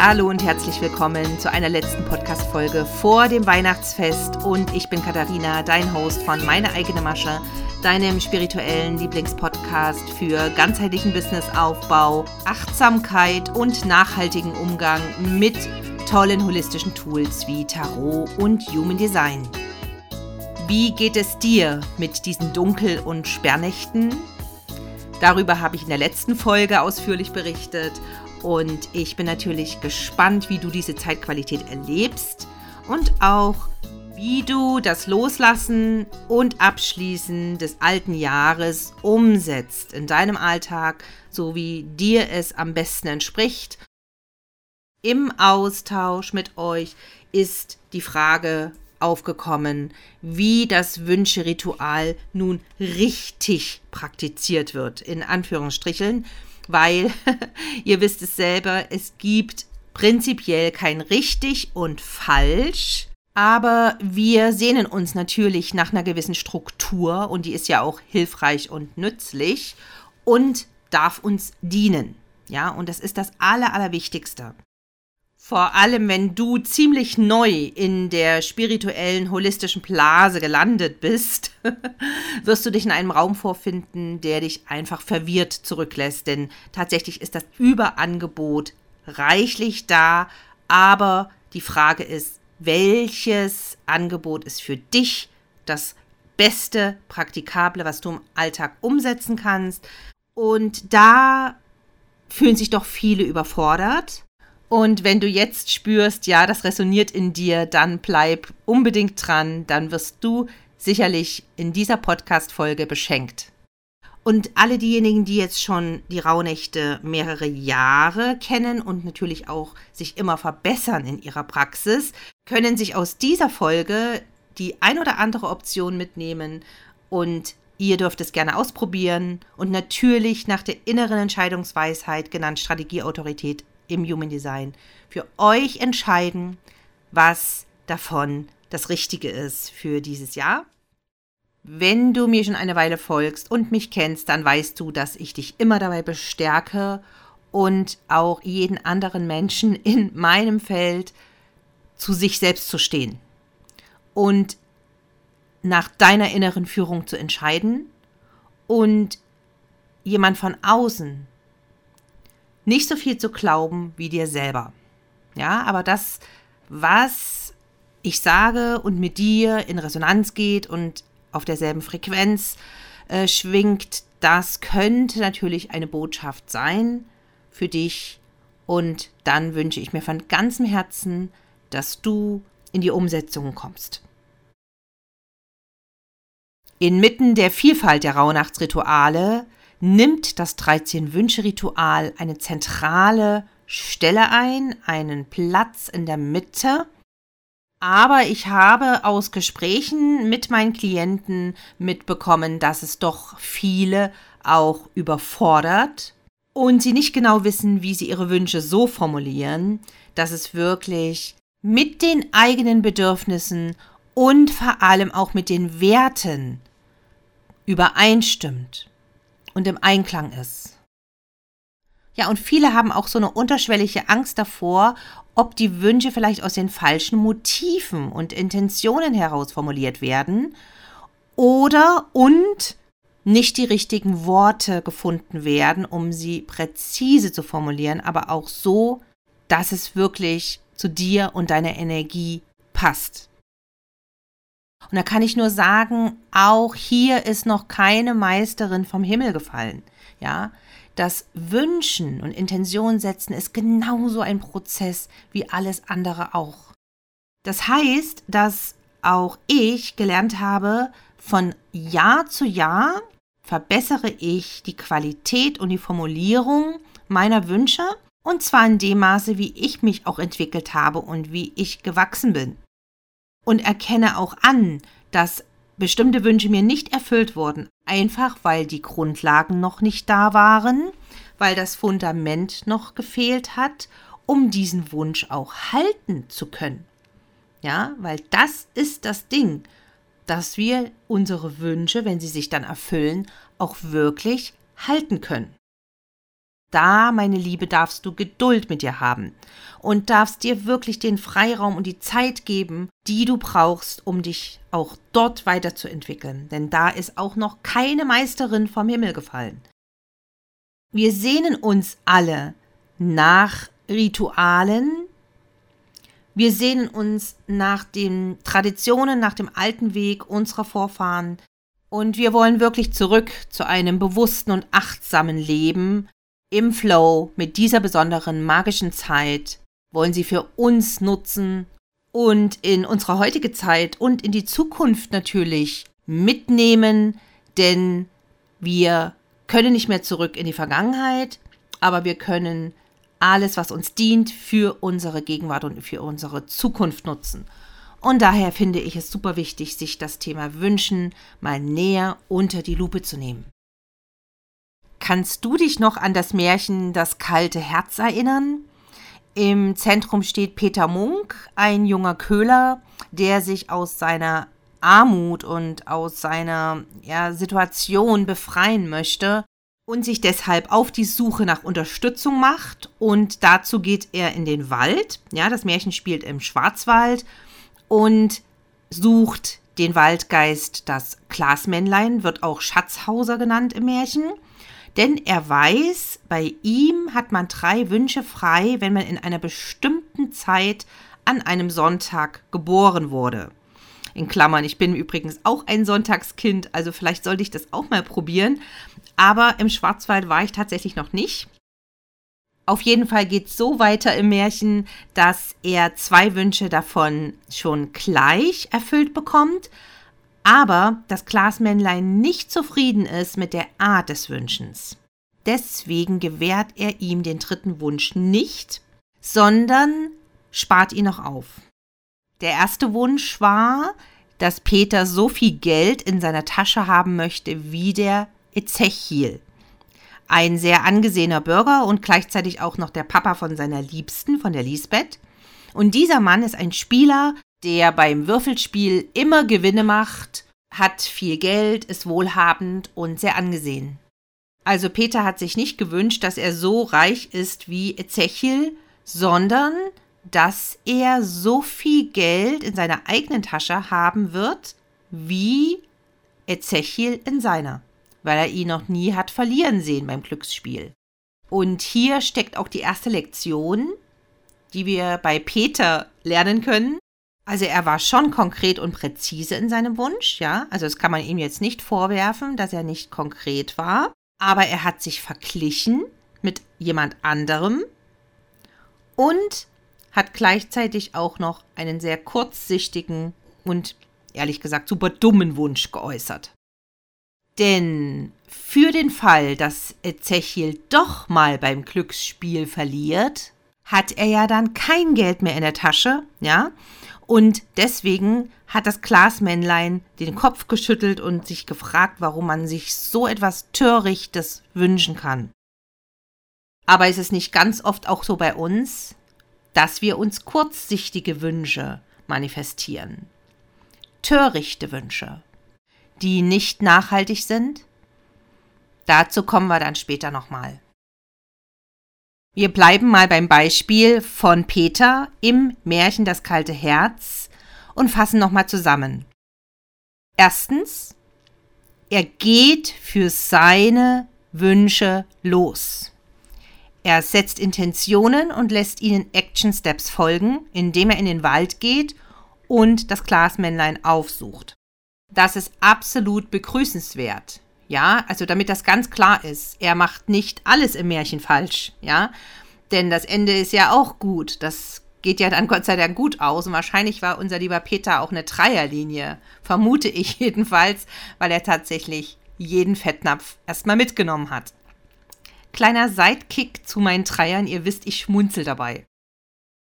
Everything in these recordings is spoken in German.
Hallo und herzlich willkommen zu einer letzten Podcast-Folge vor dem Weihnachtsfest. Und ich bin Katharina, dein Host von Meine eigene Masche, deinem spirituellen Lieblingspodcast für ganzheitlichen Businessaufbau, Achtsamkeit und nachhaltigen Umgang mit tollen holistischen Tools wie Tarot und Human Design. Wie geht es dir mit diesen Dunkel- und Sperrnächten? Darüber habe ich in der letzten Folge ausführlich berichtet und ich bin natürlich gespannt, wie du diese Zeitqualität erlebst und auch wie du das Loslassen und Abschließen des alten Jahres umsetzt in deinem Alltag, so wie dir es am besten entspricht. Im Austausch mit euch ist die Frage aufgekommen, wie das Wünscheritual nun richtig praktiziert wird, in Anführungsstrichen, weil ihr wisst es selber, es gibt prinzipiell kein richtig und falsch, aber wir sehnen uns natürlich nach einer gewissen Struktur und die ist ja auch hilfreich und nützlich und darf uns dienen. Ja, und das ist das Aller, Allerwichtigste. Vor allem, wenn du ziemlich neu in der spirituellen, holistischen Blase gelandet bist, wirst du dich in einem Raum vorfinden, der dich einfach verwirrt zurücklässt. Denn tatsächlich ist das Überangebot reichlich da. Aber die Frage ist, welches Angebot ist für dich das beste, praktikable, was du im Alltag umsetzen kannst? Und da fühlen sich doch viele überfordert und wenn du jetzt spürst, ja, das resoniert in dir, dann bleib unbedingt dran, dann wirst du sicherlich in dieser Podcast-Folge beschenkt. Und alle diejenigen, die jetzt schon die Rauhnächte mehrere Jahre kennen und natürlich auch sich immer verbessern in ihrer Praxis, können sich aus dieser Folge die ein oder andere Option mitnehmen. Und ihr dürft es gerne ausprobieren. Und natürlich nach der inneren Entscheidungsweisheit, genannt Strategieautorität, im Human Design für euch entscheiden, was davon das Richtige ist für dieses Jahr. Wenn du mir schon eine Weile folgst und mich kennst, dann weißt du, dass ich dich immer dabei bestärke und auch jeden anderen Menschen in meinem Feld zu sich selbst zu stehen und nach deiner inneren Führung zu entscheiden und jemand von außen nicht so viel zu glauben wie dir selber. Ja, aber das, was ich sage und mit dir in Resonanz geht und auf derselben Frequenz äh, schwingt, das könnte natürlich eine Botschaft sein für dich. Und dann wünsche ich mir von ganzem Herzen, dass du in die Umsetzung kommst. Inmitten der Vielfalt der Rauhnachtsrituale nimmt das 13-Wünsche-Ritual eine zentrale Stelle ein, einen Platz in der Mitte. Aber ich habe aus Gesprächen mit meinen Klienten mitbekommen, dass es doch viele auch überfordert und sie nicht genau wissen, wie sie ihre Wünsche so formulieren, dass es wirklich mit den eigenen Bedürfnissen und vor allem auch mit den Werten übereinstimmt und im Einklang ist. Ja, und viele haben auch so eine unterschwellige Angst davor, ob die Wünsche vielleicht aus den falschen Motiven und Intentionen heraus formuliert werden oder und nicht die richtigen Worte gefunden werden, um sie präzise zu formulieren, aber auch so, dass es wirklich zu dir und deiner Energie passt. Und da kann ich nur sagen, auch hier ist noch keine Meisterin vom Himmel gefallen. Ja, das Wünschen und Intention setzen ist genauso ein Prozess wie alles andere auch. Das heißt, dass auch ich gelernt habe, von Jahr zu Jahr verbessere ich die Qualität und die Formulierung meiner Wünsche und zwar in dem Maße, wie ich mich auch entwickelt habe und wie ich gewachsen bin und erkenne auch an, dass bestimmte Wünsche mir nicht erfüllt wurden, einfach weil die Grundlagen noch nicht da waren, weil das Fundament noch gefehlt hat, um diesen Wunsch auch halten zu können. Ja, weil das ist das Ding, dass wir unsere Wünsche, wenn sie sich dann erfüllen, auch wirklich halten können. Da, meine Liebe, darfst du Geduld mit dir haben und darfst dir wirklich den Freiraum und die Zeit geben, die du brauchst, um dich auch dort weiterzuentwickeln. Denn da ist auch noch keine Meisterin vom Himmel gefallen. Wir sehnen uns alle nach Ritualen. Wir sehnen uns nach den Traditionen, nach dem alten Weg unserer Vorfahren. Und wir wollen wirklich zurück zu einem bewussten und achtsamen Leben, im Flow mit dieser besonderen magischen Zeit wollen sie für uns nutzen und in unsere heutige Zeit und in die Zukunft natürlich mitnehmen, denn wir können nicht mehr zurück in die Vergangenheit, aber wir können alles, was uns dient, für unsere Gegenwart und für unsere Zukunft nutzen. Und daher finde ich es super wichtig, sich das Thema Wünschen mal näher unter die Lupe zu nehmen. Kannst du dich noch an das Märchen Das kalte Herz erinnern? Im Zentrum steht Peter Munk, ein junger Köhler, der sich aus seiner Armut und aus seiner ja, Situation befreien möchte und sich deshalb auf die Suche nach Unterstützung macht. Und dazu geht er in den Wald. Ja, das Märchen spielt im Schwarzwald und sucht den Waldgeist. Das Glasmännlein wird auch Schatzhauser genannt im Märchen denn er weiß, bei ihm hat man drei Wünsche frei, wenn man in einer bestimmten Zeit an einem Sonntag geboren wurde. In Klammern, ich bin übrigens auch ein Sonntagskind, also vielleicht sollte ich das auch mal probieren. Aber im Schwarzwald war ich tatsächlich noch nicht. Auf jeden Fall geht es so weiter im Märchen, dass er zwei Wünsche davon schon gleich erfüllt bekommt, aber das Glasmännlein nicht zufrieden ist mit der Art des Wünschens. Deswegen gewährt er ihm den dritten Wunsch nicht, sondern spart ihn noch auf. Der erste Wunsch war, dass Peter so viel Geld in seiner Tasche haben möchte wie der Ezechiel. Ein sehr angesehener Bürger und gleichzeitig auch noch der Papa von seiner Liebsten, von der Lisbeth. Und dieser Mann ist ein Spieler, der beim Würfelspiel immer Gewinne macht, hat viel Geld, ist wohlhabend und sehr angesehen. Also Peter hat sich nicht gewünscht, dass er so reich ist wie Ezechiel, sondern dass er so viel Geld in seiner eigenen Tasche haben wird, wie Ezechiel in seiner, weil er ihn noch nie hat verlieren sehen beim Glücksspiel. Und hier steckt auch die erste Lektion, die wir bei Peter lernen können. Also er war schon konkret und präzise in seinem Wunsch, ja. Also das kann man ihm jetzt nicht vorwerfen, dass er nicht konkret war. Aber er hat sich verglichen mit jemand anderem und hat gleichzeitig auch noch einen sehr kurzsichtigen und ehrlich gesagt super dummen Wunsch geäußert. Denn für den Fall, dass Ezechiel doch mal beim Glücksspiel verliert, hat er ja dann kein Geld mehr in der Tasche, ja, und deswegen hat das Glasmännlein den Kopf geschüttelt und sich gefragt, warum man sich so etwas Törichtes wünschen kann. Aber ist es nicht ganz oft auch so bei uns, dass wir uns kurzsichtige Wünsche manifestieren? Törichte Wünsche, die nicht nachhaltig sind? Dazu kommen wir dann später nochmal. Wir bleiben mal beim Beispiel von Peter im Märchen Das kalte Herz und fassen nochmal zusammen. Erstens, er geht für seine Wünsche los. Er setzt Intentionen und lässt ihnen Action Steps folgen, indem er in den Wald geht und das Glasmännlein aufsucht. Das ist absolut begrüßenswert. Ja, also damit das ganz klar ist, er macht nicht alles im Märchen falsch, ja. Denn das Ende ist ja auch gut. Das geht ja dann Gott sei Dank gut aus. Und wahrscheinlich war unser lieber Peter auch eine Dreierlinie. Vermute ich jedenfalls, weil er tatsächlich jeden Fettnapf erstmal mitgenommen hat. Kleiner Sidekick zu meinen Dreiern, ihr wisst, ich schmunzel dabei.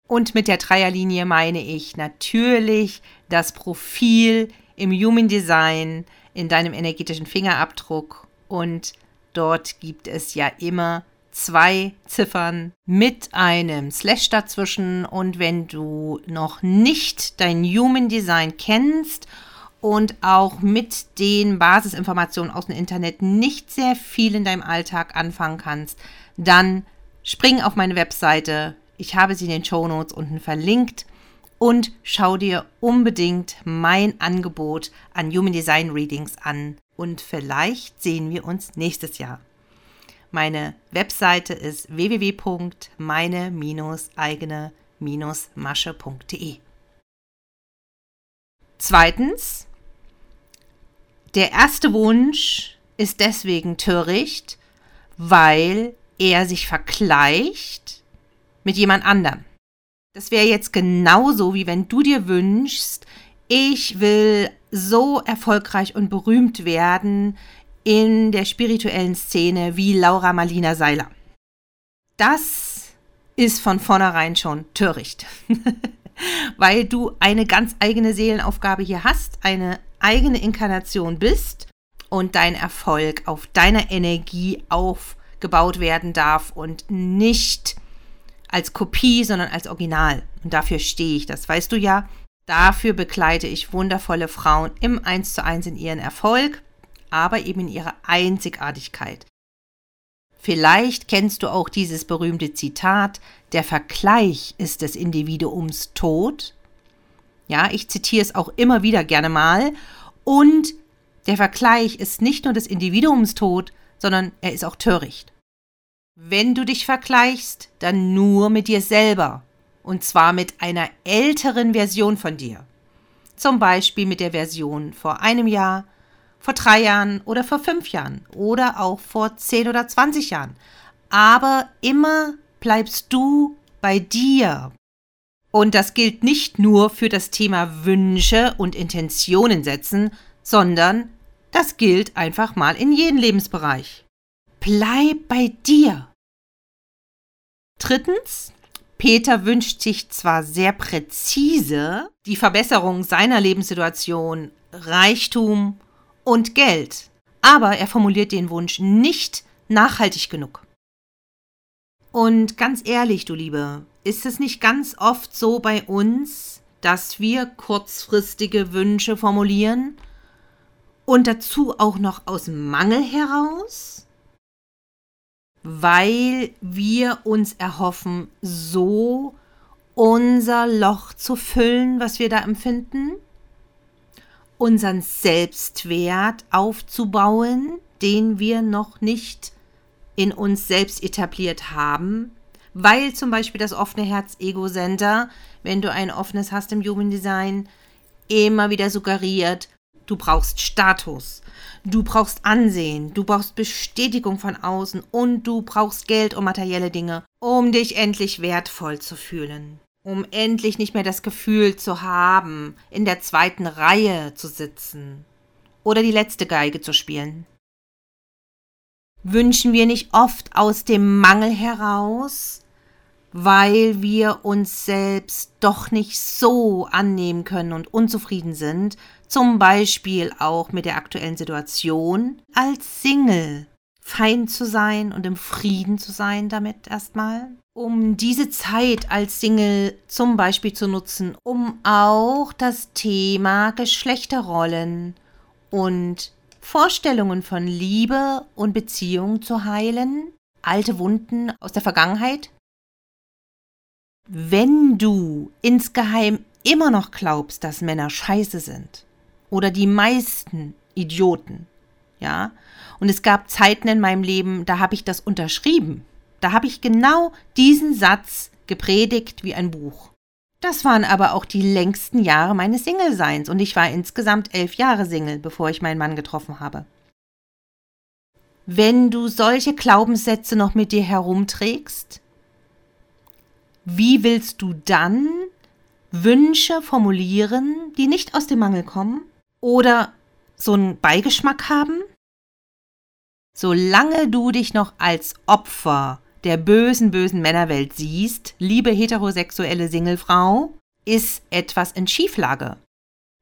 Und mit der Dreierlinie meine ich natürlich das Profil im Human Design, in deinem energetischen Fingerabdruck. Und dort gibt es ja immer zwei Ziffern mit einem Slash dazwischen. Und wenn du noch nicht dein Human Design kennst und auch mit den Basisinformationen aus dem Internet nicht sehr viel in deinem Alltag anfangen kannst, dann spring auf meine Webseite. Ich habe sie in den Show Notes unten verlinkt und schau dir unbedingt mein Angebot an Human Design Readings an und vielleicht sehen wir uns nächstes Jahr. Meine Webseite ist www.meine-eigene-masche.de. Zweitens, der erste Wunsch ist deswegen töricht, weil er sich vergleicht mit jemand anderem. Das wäre jetzt genauso, wie wenn du dir wünschst, ich will so erfolgreich und berühmt werden in der spirituellen Szene wie Laura Marlina Seiler. Das ist von vornherein schon töricht, weil du eine ganz eigene Seelenaufgabe hier hast, eine eigene Inkarnation bist und dein Erfolg auf deiner Energie aufgebaut werden darf und nicht als Kopie, sondern als Original. Und dafür stehe ich, das weißt du ja. Dafür begleite ich wundervolle Frauen im Eins zu eins in ihren Erfolg, aber eben in ihrer Einzigartigkeit. Vielleicht kennst du auch dieses berühmte Zitat, der Vergleich ist des Individuums Tod. Ja, ich zitiere es auch immer wieder gerne mal. Und der Vergleich ist nicht nur des Individuums Tod, sondern er ist auch töricht. Wenn du dich vergleichst, dann nur mit dir selber. Und zwar mit einer älteren Version von dir. Zum Beispiel mit der Version vor einem Jahr, vor drei Jahren oder vor fünf Jahren oder auch vor zehn oder zwanzig Jahren. Aber immer bleibst du bei dir. Und das gilt nicht nur für das Thema Wünsche und Intentionen setzen, sondern das gilt einfach mal in jedem Lebensbereich. Bleib bei dir. Drittens, Peter wünscht sich zwar sehr präzise die Verbesserung seiner Lebenssituation, Reichtum und Geld, aber er formuliert den Wunsch nicht nachhaltig genug. Und ganz ehrlich, du Liebe, ist es nicht ganz oft so bei uns, dass wir kurzfristige Wünsche formulieren und dazu auch noch aus Mangel heraus? Weil wir uns erhoffen, so unser Loch zu füllen, was wir da empfinden, unseren Selbstwert aufzubauen, den wir noch nicht in uns selbst etabliert haben, weil zum Beispiel das offene Herz-Ego-Center, wenn du ein offenes hast im Human Design, immer wieder suggeriert, Du brauchst Status. Du brauchst Ansehen. Du brauchst Bestätigung von außen. Und du brauchst Geld und materielle Dinge, um dich endlich wertvoll zu fühlen. Um endlich nicht mehr das Gefühl zu haben, in der zweiten Reihe zu sitzen. Oder die letzte Geige zu spielen. Wünschen wir nicht oft aus dem Mangel heraus, weil wir uns selbst doch nicht so annehmen können und unzufrieden sind, zum Beispiel auch mit der aktuellen Situation als Single fein zu sein und im Frieden zu sein damit erstmal. Um diese Zeit als Single zum Beispiel zu nutzen, um auch das Thema Geschlechterrollen und Vorstellungen von Liebe und Beziehung zu heilen, alte Wunden aus der Vergangenheit. Wenn du insgeheim immer noch glaubst, dass Männer scheiße sind, oder die meisten Idioten. Ja? Und es gab Zeiten in meinem Leben, da habe ich das unterschrieben. Da habe ich genau diesen Satz gepredigt wie ein Buch. Das waren aber auch die längsten Jahre meines Single-Seins und ich war insgesamt elf Jahre Single, bevor ich meinen Mann getroffen habe. Wenn du solche Glaubenssätze noch mit dir herumträgst, wie willst du dann Wünsche formulieren, die nicht aus dem Mangel kommen, oder so einen Beigeschmack haben? Solange du dich noch als Opfer der bösen, bösen Männerwelt siehst, liebe heterosexuelle Singlefrau, ist etwas in Schieflage.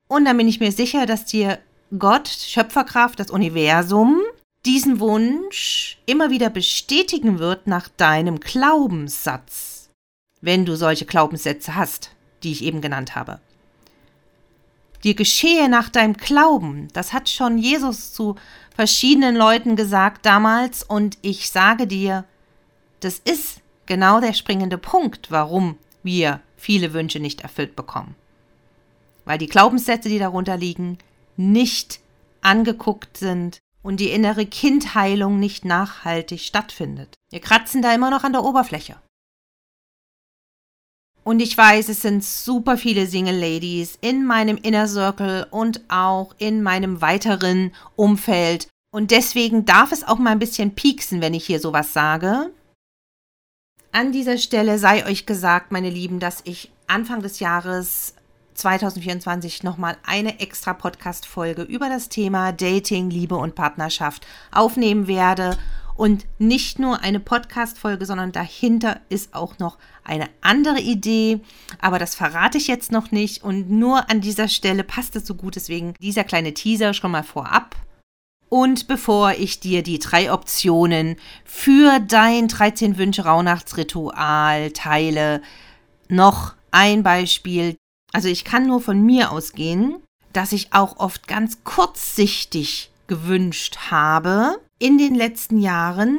Und dann bin ich mir sicher, dass dir Gott, Schöpferkraft, das Universum, diesen Wunsch immer wieder bestätigen wird nach deinem Glaubenssatz, wenn du solche Glaubenssätze hast, die ich eben genannt habe dir geschehe nach deinem Glauben. Das hat schon Jesus zu verschiedenen Leuten gesagt damals und ich sage dir, das ist genau der springende Punkt, warum wir viele Wünsche nicht erfüllt bekommen. Weil die Glaubenssätze, die darunter liegen, nicht angeguckt sind und die innere Kindheilung nicht nachhaltig stattfindet. Wir kratzen da immer noch an der Oberfläche. Und ich weiß, es sind super viele Single Ladies in meinem Inner Circle und auch in meinem weiteren Umfeld. Und deswegen darf es auch mal ein bisschen pieksen, wenn ich hier sowas sage. An dieser Stelle sei euch gesagt, meine Lieben, dass ich Anfang des Jahres 2024 nochmal eine extra Podcast-Folge über das Thema Dating, Liebe und Partnerschaft aufnehmen werde. Und nicht nur eine Podcast-Folge, sondern dahinter ist auch noch eine andere Idee. Aber das verrate ich jetzt noch nicht. Und nur an dieser Stelle passt es so gut. Deswegen dieser kleine Teaser schon mal vorab. Und bevor ich dir die drei Optionen für dein 13 Wünsche Rauhnachtsritual teile, noch ein Beispiel. Also ich kann nur von mir ausgehen, dass ich auch oft ganz kurzsichtig gewünscht habe in den letzten Jahren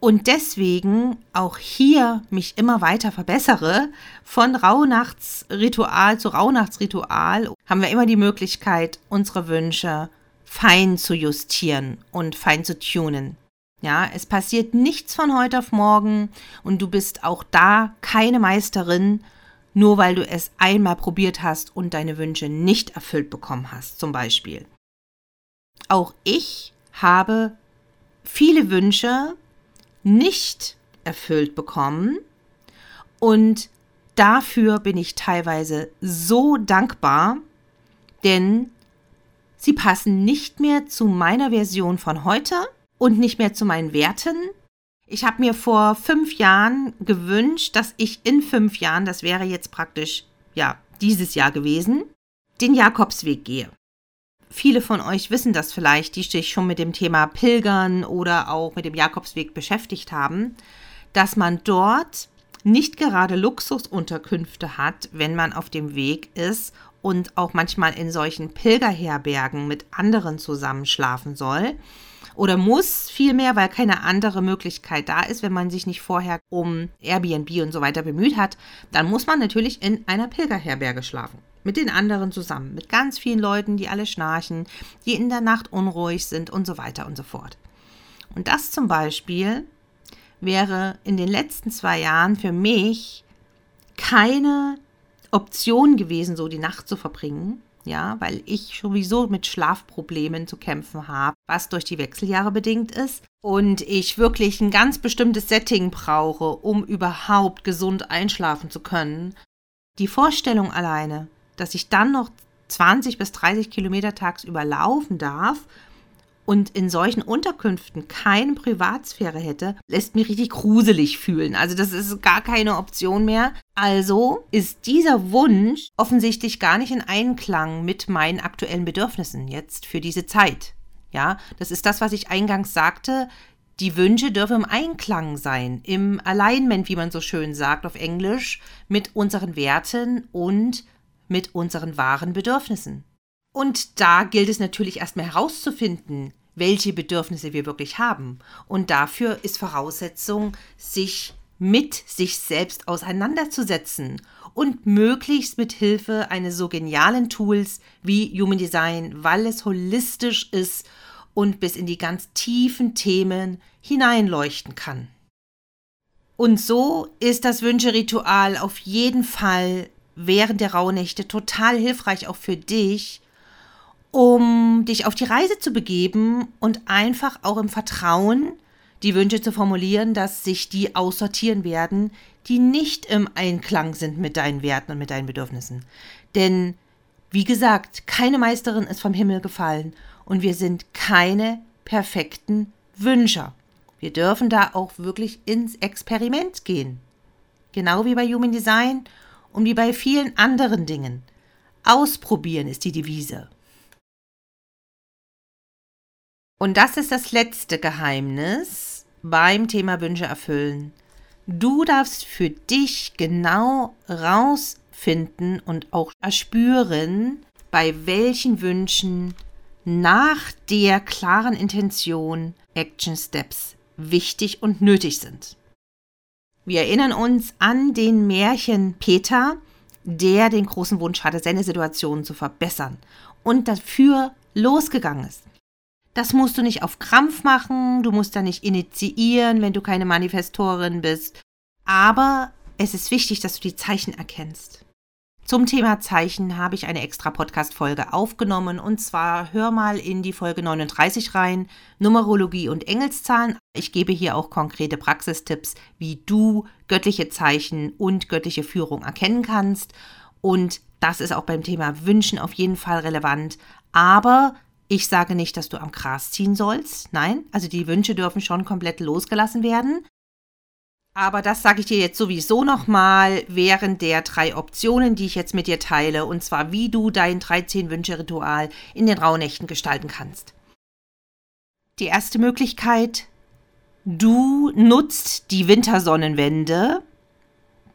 und deswegen auch hier mich immer weiter verbessere. Von Rauhnachtsritual zu Rauhnachtsritual haben wir immer die Möglichkeit, unsere Wünsche fein zu justieren und fein zu tunen. Ja, es passiert nichts von heute auf morgen und du bist auch da keine Meisterin, nur weil du es einmal probiert hast und deine Wünsche nicht erfüllt bekommen hast, zum Beispiel. Auch ich habe viele Wünsche nicht erfüllt bekommen und dafür bin ich teilweise so dankbar, denn sie passen nicht mehr zu meiner Version von heute und nicht mehr zu meinen Werten. Ich habe mir vor fünf Jahren gewünscht, dass ich in fünf Jahren, das wäre jetzt praktisch, ja, dieses Jahr gewesen, den Jakobsweg gehe. Viele von euch wissen das vielleicht, die sich schon mit dem Thema Pilgern oder auch mit dem Jakobsweg beschäftigt haben, dass man dort nicht gerade Luxusunterkünfte hat, wenn man auf dem Weg ist und auch manchmal in solchen Pilgerherbergen mit anderen zusammenschlafen soll oder muss vielmehr, weil keine andere Möglichkeit da ist, wenn man sich nicht vorher um Airbnb und so weiter bemüht hat, dann muss man natürlich in einer Pilgerherberge schlafen mit den anderen zusammen, mit ganz vielen Leuten, die alle schnarchen, die in der Nacht unruhig sind und so weiter und so fort. Und das zum Beispiel wäre in den letzten zwei Jahren für mich keine Option gewesen, so die Nacht zu verbringen. Ja, weil ich sowieso mit Schlafproblemen zu kämpfen habe, was durch die Wechseljahre bedingt ist. Und ich wirklich ein ganz bestimmtes Setting brauche, um überhaupt gesund einschlafen zu können. Die Vorstellung alleine, dass ich dann noch 20 bis 30 Kilometer tagsüber laufen darf und in solchen Unterkünften keine Privatsphäre hätte, lässt mich richtig gruselig fühlen. Also das ist gar keine Option mehr. Also ist dieser Wunsch offensichtlich gar nicht in Einklang mit meinen aktuellen Bedürfnissen jetzt für diese Zeit. Ja, das ist das, was ich eingangs sagte. Die Wünsche dürfen im Einklang sein, im Alignment, wie man so schön sagt auf Englisch, mit unseren Werten und mit unseren wahren Bedürfnissen. Und da gilt es natürlich erstmal herauszufinden, welche Bedürfnisse wir wirklich haben. Und dafür ist Voraussetzung, sich mit sich selbst auseinanderzusetzen und möglichst mit Hilfe eines so genialen Tools wie Human Design, weil es holistisch ist und bis in die ganz tiefen Themen hineinleuchten kann. Und so ist das Wünscheritual auf jeden Fall während der Rauhnächte total hilfreich auch für dich, um dich auf die Reise zu begeben und einfach auch im Vertrauen die Wünsche zu formulieren, dass sich die aussortieren werden, die nicht im Einklang sind mit deinen Werten und mit deinen Bedürfnissen. Denn, wie gesagt, keine Meisterin ist vom Himmel gefallen und wir sind keine perfekten Wünscher. Wir dürfen da auch wirklich ins Experiment gehen. Genau wie bei Human Design und wie bei vielen anderen Dingen. Ausprobieren ist die Devise. Und das ist das letzte Geheimnis beim Thema Wünsche erfüllen. Du darfst für dich genau rausfinden und auch erspüren, bei welchen Wünschen nach der klaren Intention Action Steps wichtig und nötig sind. Wir erinnern uns an den Märchen Peter, der den großen Wunsch hatte, seine Situation zu verbessern und dafür losgegangen ist. Das musst du nicht auf Krampf machen, du musst da nicht initiieren, wenn du keine Manifestorin bist. Aber es ist wichtig, dass du die Zeichen erkennst. Zum Thema Zeichen habe ich eine extra Podcast-Folge aufgenommen und zwar hör mal in die Folge 39 rein, Numerologie und Engelszahlen. Ich gebe hier auch konkrete Praxistipps, wie du göttliche Zeichen und göttliche Führung erkennen kannst. Und das ist auch beim Thema Wünschen auf jeden Fall relevant. Aber ich sage nicht, dass du am Gras ziehen sollst. Nein, also die Wünsche dürfen schon komplett losgelassen werden. Aber das sage ich dir jetzt sowieso nochmal während der drei Optionen, die ich jetzt mit dir teile, und zwar wie du dein 13-Wünsche-Ritual in den Rauhnächten gestalten kannst. Die erste Möglichkeit, du nutzt die Wintersonnenwende,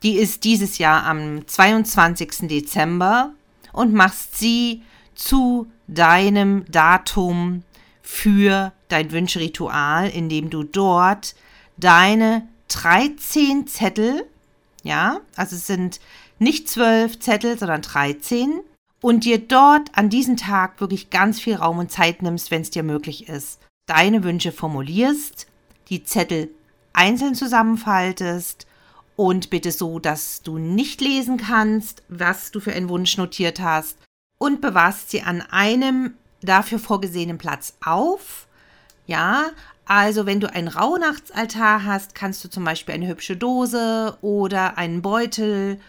die ist dieses Jahr am 22. Dezember und machst sie zu deinem Datum für dein Wünschritual, indem du dort deine 13 Zettel, ja, also es sind nicht 12 Zettel, sondern 13 und dir dort an diesem Tag wirklich ganz viel Raum und Zeit nimmst, wenn es dir möglich ist, deine Wünsche formulierst, die Zettel einzeln zusammenfaltest und bitte so, dass du nicht lesen kannst, was du für einen Wunsch notiert hast und bewahrst sie an einem dafür vorgesehenen Platz auf. Ja, also wenn du einen Rauhnachtsaltar hast, kannst du zum Beispiel eine hübsche Dose oder einen Beutel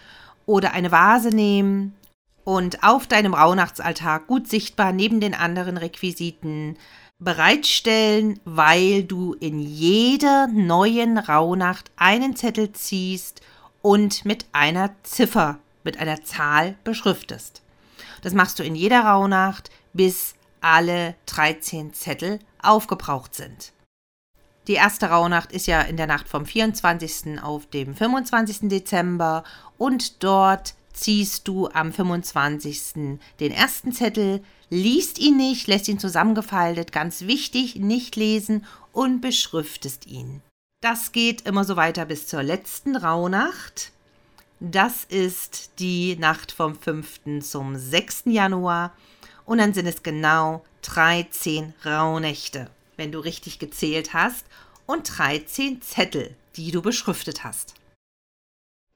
oder eine Vase nehmen und auf deinem Rauhnachtsaltar gut sichtbar neben den anderen Requisiten bereitstellen, weil du in jeder neuen Rauhnacht einen Zettel ziehst und mit einer Ziffer, mit einer Zahl beschriftest. Das machst du in jeder Rauhnacht, bis alle 13 Zettel aufgebraucht sind. Die erste Rauhnacht ist ja in der Nacht vom 24. auf dem 25. Dezember und dort ziehst du am 25. den ersten Zettel, liest ihn nicht, lässt ihn zusammengefaltet, ganz wichtig, nicht lesen und beschriftest ihn. Das geht immer so weiter bis zur letzten Rauhnacht. Das ist die Nacht vom 5. zum 6. Januar und dann sind es genau 13 Rauhnächte wenn du richtig gezählt hast, und 13 Zettel, die du beschriftet hast.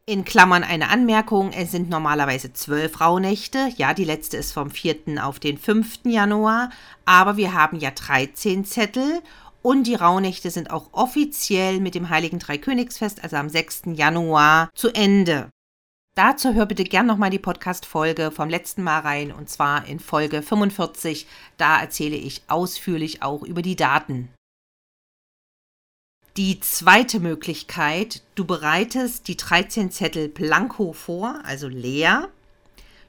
In Klammern eine Anmerkung, es sind normalerweise zwölf Rauhnächte. Ja, die letzte ist vom 4. auf den 5. Januar, aber wir haben ja 13 Zettel und die Rauhnächte sind auch offiziell mit dem Heiligen Dreikönigsfest, also am 6. Januar, zu Ende. Dazu hör bitte gern nochmal die Podcast-Folge vom letzten Mal rein und zwar in Folge 45. Da erzähle ich ausführlich auch über die Daten. Die zweite Möglichkeit, du bereitest die 13 Zettel blanko vor, also leer,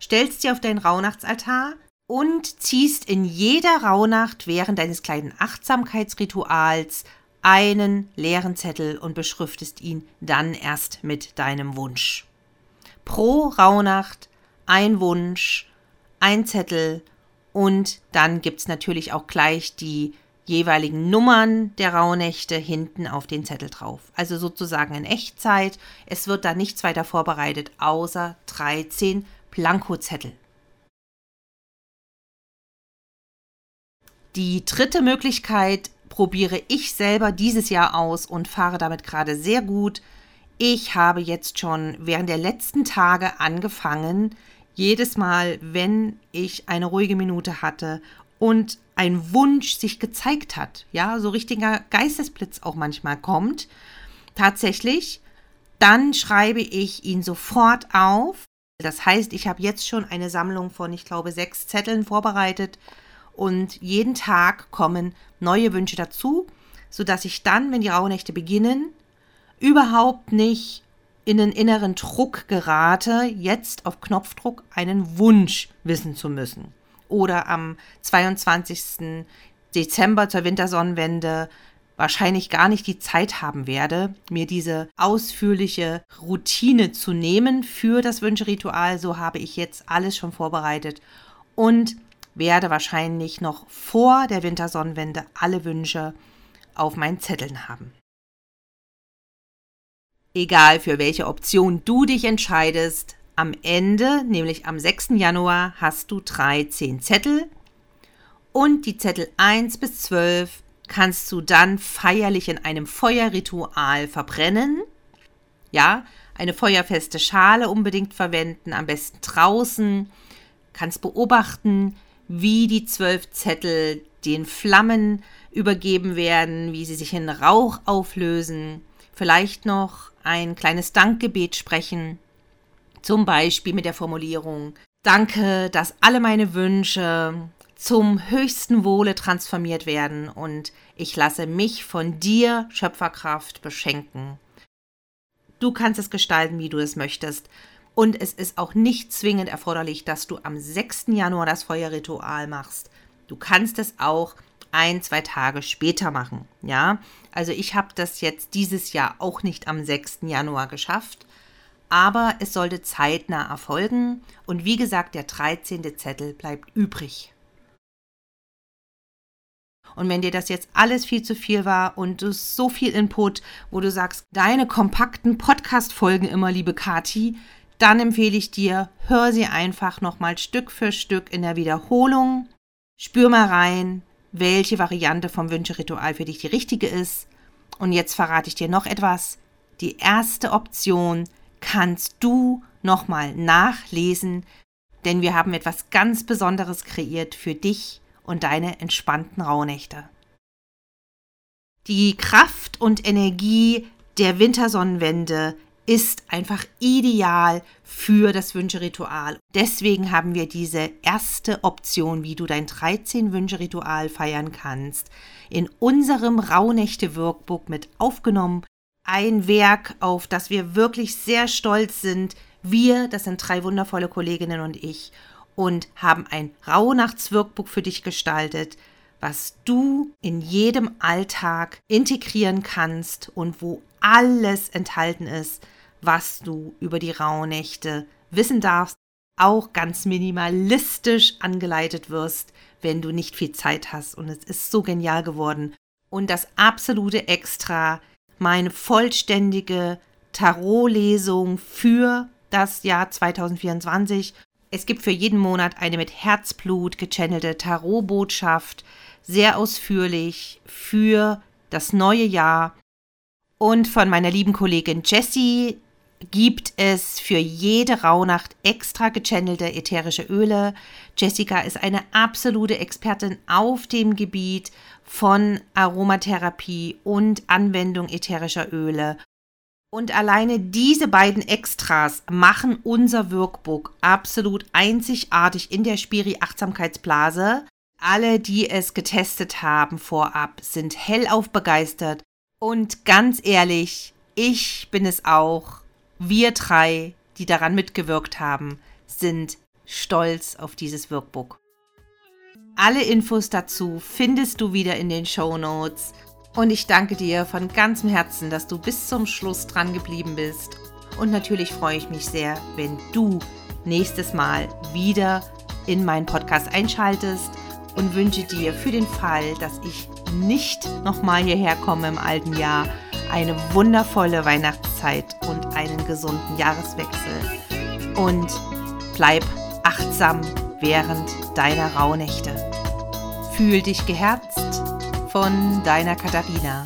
stellst sie auf deinen Rauhnachtsaltar und ziehst in jeder Rauhnacht während deines kleinen Achtsamkeitsrituals einen leeren Zettel und beschriftest ihn dann erst mit deinem Wunsch pro Rauhnacht ein Wunsch, ein Zettel und dann gibt es natürlich auch gleich die jeweiligen Nummern der Rauhnächte hinten auf den Zettel drauf. Also sozusagen in Echtzeit. Es wird da nichts weiter vorbereitet, außer 13 Blankozettel. Die dritte Möglichkeit probiere ich selber dieses Jahr aus und fahre damit gerade sehr gut. Ich habe jetzt schon während der letzten Tage angefangen, jedes Mal, wenn ich eine ruhige Minute hatte und ein Wunsch sich gezeigt hat, ja, so richtiger Geistesblitz auch manchmal kommt, tatsächlich, dann schreibe ich ihn sofort auf. Das heißt, ich habe jetzt schon eine Sammlung von, ich glaube, sechs Zetteln vorbereitet und jeden Tag kommen neue Wünsche dazu, sodass ich dann, wenn die Rauhnächte beginnen, überhaupt nicht in den inneren Druck gerate, jetzt auf Knopfdruck einen Wunsch wissen zu müssen. Oder am 22. Dezember zur Wintersonnenwende wahrscheinlich gar nicht die Zeit haben werde, mir diese ausführliche Routine zu nehmen für das Wünschritual. So habe ich jetzt alles schon vorbereitet und werde wahrscheinlich noch vor der Wintersonnenwende alle Wünsche auf meinen Zetteln haben. Egal für welche Option du dich entscheidest, am Ende, nämlich am 6. Januar, hast du 13 Zettel und die Zettel 1 bis 12 kannst du dann feierlich in einem Feuerritual verbrennen. Ja, eine feuerfeste Schale unbedingt verwenden, am besten draußen. Kannst beobachten, wie die zwölf Zettel den Flammen übergeben werden, wie sie sich in Rauch auflösen. Vielleicht noch ein kleines Dankgebet sprechen, zum Beispiel mit der Formulierung Danke, dass alle meine Wünsche zum höchsten Wohle transformiert werden und ich lasse mich von dir, Schöpferkraft, beschenken. Du kannst es gestalten, wie du es möchtest. Und es ist auch nicht zwingend erforderlich, dass du am 6. Januar das Feuerritual machst. Du kannst es auch ein, zwei Tage später machen. Ja, also ich habe das jetzt dieses Jahr auch nicht am 6. Januar geschafft, aber es sollte zeitnah erfolgen und wie gesagt, der 13. Zettel bleibt übrig. Und wenn dir das jetzt alles viel zu viel war und du so viel Input, wo du sagst, deine kompakten Podcast-Folgen immer, liebe Kati, dann empfehle ich dir, hör sie einfach nochmal Stück für Stück in der Wiederholung. Spür mal rein, welche Variante vom Wünscheritual für dich die richtige ist. Und jetzt verrate ich dir noch etwas. Die erste Option kannst du nochmal nachlesen, denn wir haben etwas ganz Besonderes kreiert für dich und deine entspannten Rauhnächte. Die Kraft und Energie der Wintersonnenwende ist einfach ideal für das Wünscheritual. Deswegen haben wir diese erste Option, wie du dein 13 Wünscheritual feiern kannst, in unserem Rauhnächte-Workbook mit aufgenommen. Ein Werk, auf das wir wirklich sehr stolz sind. Wir, das sind drei wundervolle Kolleginnen und ich, und haben ein Rauhnachtsworkbook für dich gestaltet, was du in jedem Alltag integrieren kannst und wo alles enthalten ist, was du über die Rauhnächte wissen darfst, auch ganz minimalistisch angeleitet wirst, wenn du nicht viel Zeit hast. Und es ist so genial geworden. Und das absolute Extra, meine vollständige Tarotlesung für das Jahr 2024 es gibt für jeden Monat eine mit Herzblut gechannelte Tarotbotschaft, sehr ausführlich für das neue Jahr. Und von meiner lieben Kollegin Jessie gibt es für jede Rauhnacht extra gechannelte ätherische Öle. Jessica ist eine absolute Expertin auf dem Gebiet von Aromatherapie und Anwendung ätherischer Öle und alleine diese beiden Extras machen unser Workbook absolut einzigartig in der Spiri-Achtsamkeitsblase. Alle, die es getestet haben vorab, sind hellauf begeistert. Und ganz ehrlich, ich bin es auch. Wir drei, die daran mitgewirkt haben, sind stolz auf dieses Workbook. Alle Infos dazu findest du wieder in den Show Notes. Und ich danke dir von ganzem Herzen, dass du bis zum Schluss dran geblieben bist. Und natürlich freue ich mich sehr, wenn du nächstes Mal wieder in meinen Podcast einschaltest und wünsche dir für den Fall, dass ich nicht nochmal hierher komme im alten Jahr, eine wundervolle Weihnachtszeit und einen gesunden Jahreswechsel. Und bleib achtsam während deiner Rauhnächte. Fühl dich geherzt von deiner Katharina.